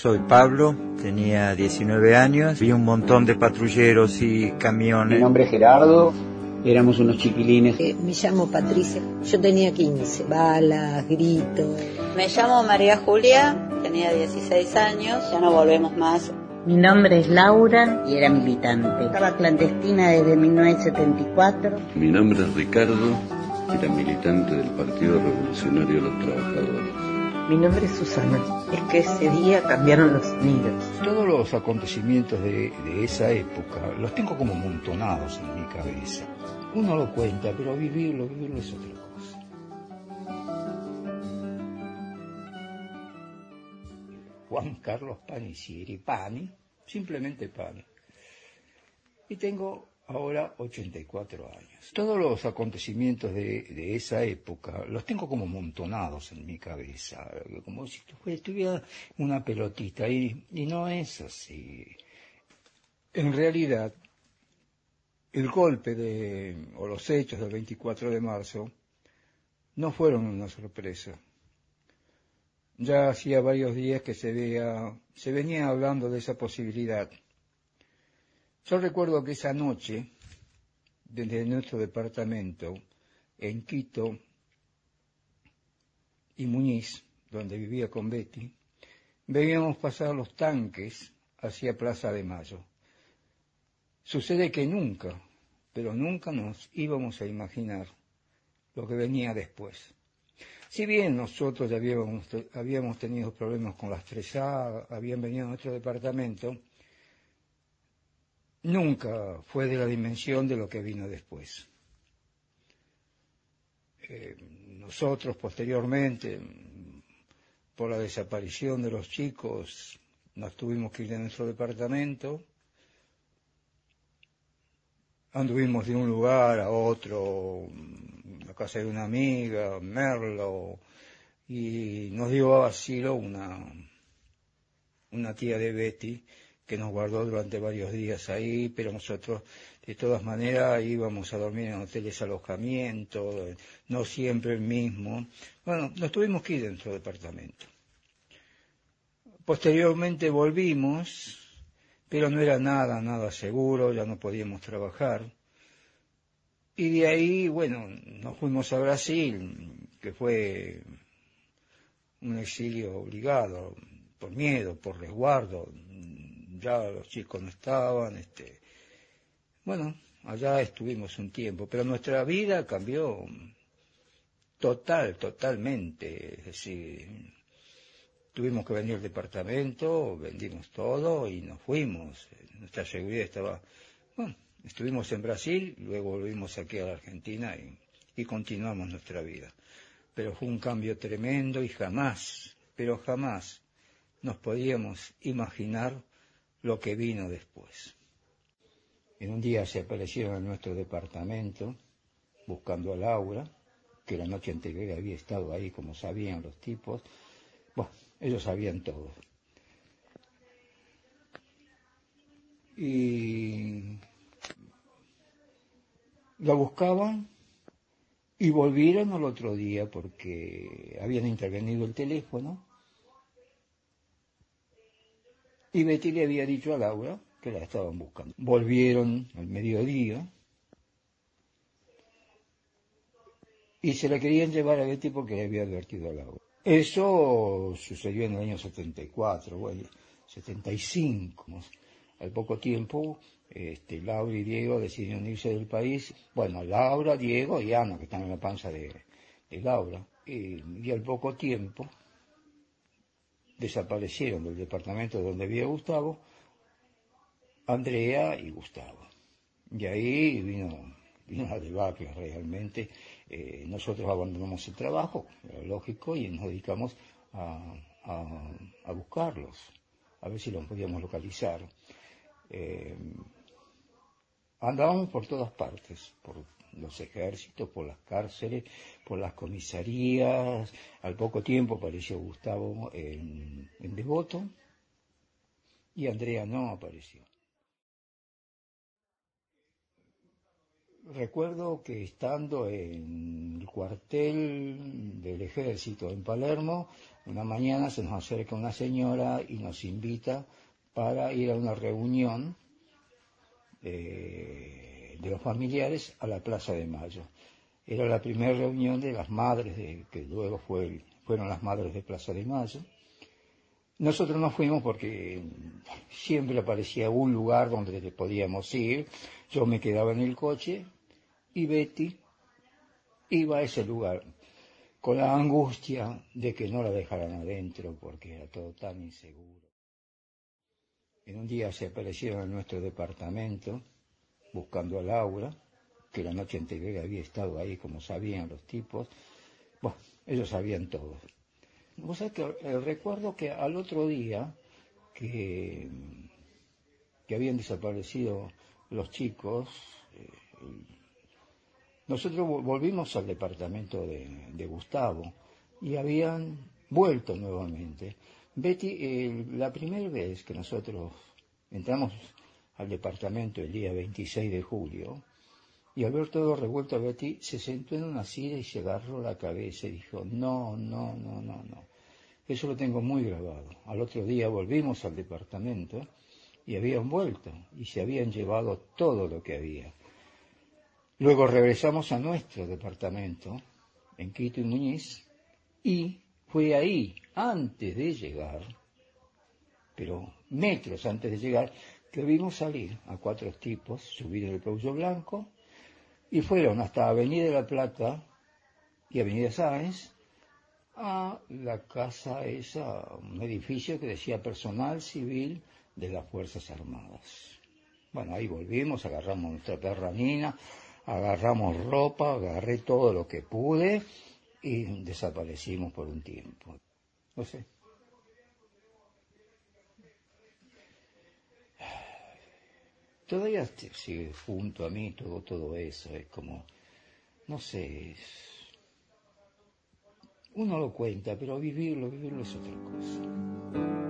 Soy Pablo, tenía 19 años, vi un montón de patrulleros y camiones. Mi nombre es Gerardo, éramos unos chiquilines. Eh, me llamo Patricia, yo tenía 15, balas, gritos. Me llamo María Julia, tenía 16 años, ya no volvemos más. Mi nombre es Laura y era militante. Estaba clandestina desde 1974. Mi nombre es Ricardo, era militante del Partido Revolucionario de los Trabajadores. Mi nombre es Susana. Es que ese día cambiaron los nidos. Todos los acontecimientos de, esa época los tengo como montonados en mi cabeza. Uno lo cuenta, pero vivirlo, vivirlo es otra cosa. Juan Carlos Panicieri, Pani, simplemente Pani. Y tengo ahora 84 años. Todos los acontecimientos de, de, esa época los tengo como montonados en mi cabeza, como si estuviera una pelotita, y, y no es así. En realidad, el golpe de, o los hechos del 24 de marzo no fueron una sorpresa. Ya hacía varios días que se, veía, se venía hablando de esa posibilidad. Yo recuerdo que esa noche, desde nuestro departamento, en Quito y Muñiz, donde vivía con Betty, veíamos pasar los tanques hacia Plaza de Mayo. Sucede que nunca, pero nunca nos íbamos a imaginar lo que venía después. Si bien nosotros habíamos, habíamos tenido problemas con las 3A, habían venido a nuestro departamento, nunca fue de la dimensión de lo que vino después. Eh, nosotros posteriormente, por la desaparición de los chicos, nos tuvimos que ir de nuestro departamento, anduvimos de un lugar a otro, a casa de una amiga, Merlo, y nos dio asilo una, una tía de Betty, que nos guardó durante varios días ahí, pero nosotros de todas maneras íbamos a dormir en hoteles alojamiento, no siempre el mismo. Bueno, nos tuvimos que ir dentro del departamento. Posteriormente volvimos, pero no era nada, nada seguro, ya no podíamos trabajar. Y de ahí, bueno, nos fuimos a Brasil, que fue un exilio obligado, por miedo, por resguardo, ya los chicos no estaban, este, bueno, allá estuvimos un tiempo, pero nuestra vida cambió total, totalmente, es decir, tuvimos que venir al departamento, vendimos todo y nos fuimos, nuestra seguridad estaba, bueno, estuvimos en Brasil, luego volvimos aquí a la Argentina y, y continuamos nuestra vida. Pero fue un cambio tremendo y jamás, pero jamás nos podíamos imaginar lo que vino después. En un día se aparecieron en nuestro departamento buscando a Laura, que la noche anterior había estado ahí, como sabían los tipos. Bueno, ellos sabían todo. Y la buscaban y volvieron al otro día porque habían intervenido el teléfono y Betty le había dicho a Laura que la estaban buscando. Volvieron al mediodía y se la querían llevar a Betty porque le había advertido a Laura. Eso sucedió en el año 74, bueno, 75. Al poco tiempo, este, Laura y Diego decidieron irse del país. Bueno, Laura, Diego y Ana, que están en la panza de, Laura. Y al poco tiempo, desaparecieron del departamento donde vivía Gustavo, Andrea y Gustavo. Y ahí vino, vino la debacle realmente. Eh, nosotros abandonamos el trabajo, era lógico, y nos dedicamos a, a, buscarlos, a ver si los podíamos localizar. Eh, andábamos por todas partes, por los ejércitos, por las cárceles, por las comisarías. Al poco tiempo apareció Gustavo en, Devoto y Andrea no apareció. Recuerdo que estando en el cuartel del ejército en Palermo, Una mañana se nos acerca una señora y nos invita para ir a una reunión eh, de los familiares a la Plaza de Mayo. Era la primera reunión de las madres, de, que luego fue, fueron las madres de Plaza de Mayo. Nosotros no fuimos porque siempre aparecía un lugar donde podíamos ir. Yo me quedaba en el coche y Betty iba a ese lugar con la angustia de que no la dejaran adentro porque era todo tan inseguro. En un día se aparecieron en nuestro departamento buscando a Laura, que la noche anterior había estado ahí, como sabían los tipos. Bueno, ellos sabían todo. Vos sabés que eh, recuerdo que al otro día que, que habían desaparecido los chicos, eh, nosotros volvimos al departamento de, Gustavo y habían vuelto nuevamente. Betty, la primera vez que nosotros entramos al departamento el día 26 de julio, y al ver todo revuelto a Betty, se sentó en una silla y se agarró la cabeza y dijo, no, no, no, no, no. Eso lo tengo muy grabado. Al otro día volvimos al departamento y habían vuelto y se habían llevado todo lo que había. Luego regresamos a nuestro departamento, en Quito y Muñiz, y fue ahí, antes de llegar, pero metros antes de llegar, que vimos salir a cuatro tipos, subir el Peugeot blanco, y fueron hasta Avenida de la Plata y Avenida Sáenz, a la casa esa, un edificio que decía personal civil de las Fuerzas Armadas. Bueno, ahí volvimos, agarramos nuestra perranina, agarramos ropa, agarré todo lo que pude y desaparecimos por un tiempo. No sé. Todavía sigue junto a mí todo, todo eso, es como, no sé, uno lo cuenta, pero vivirlo, vivirlo es otra cosa.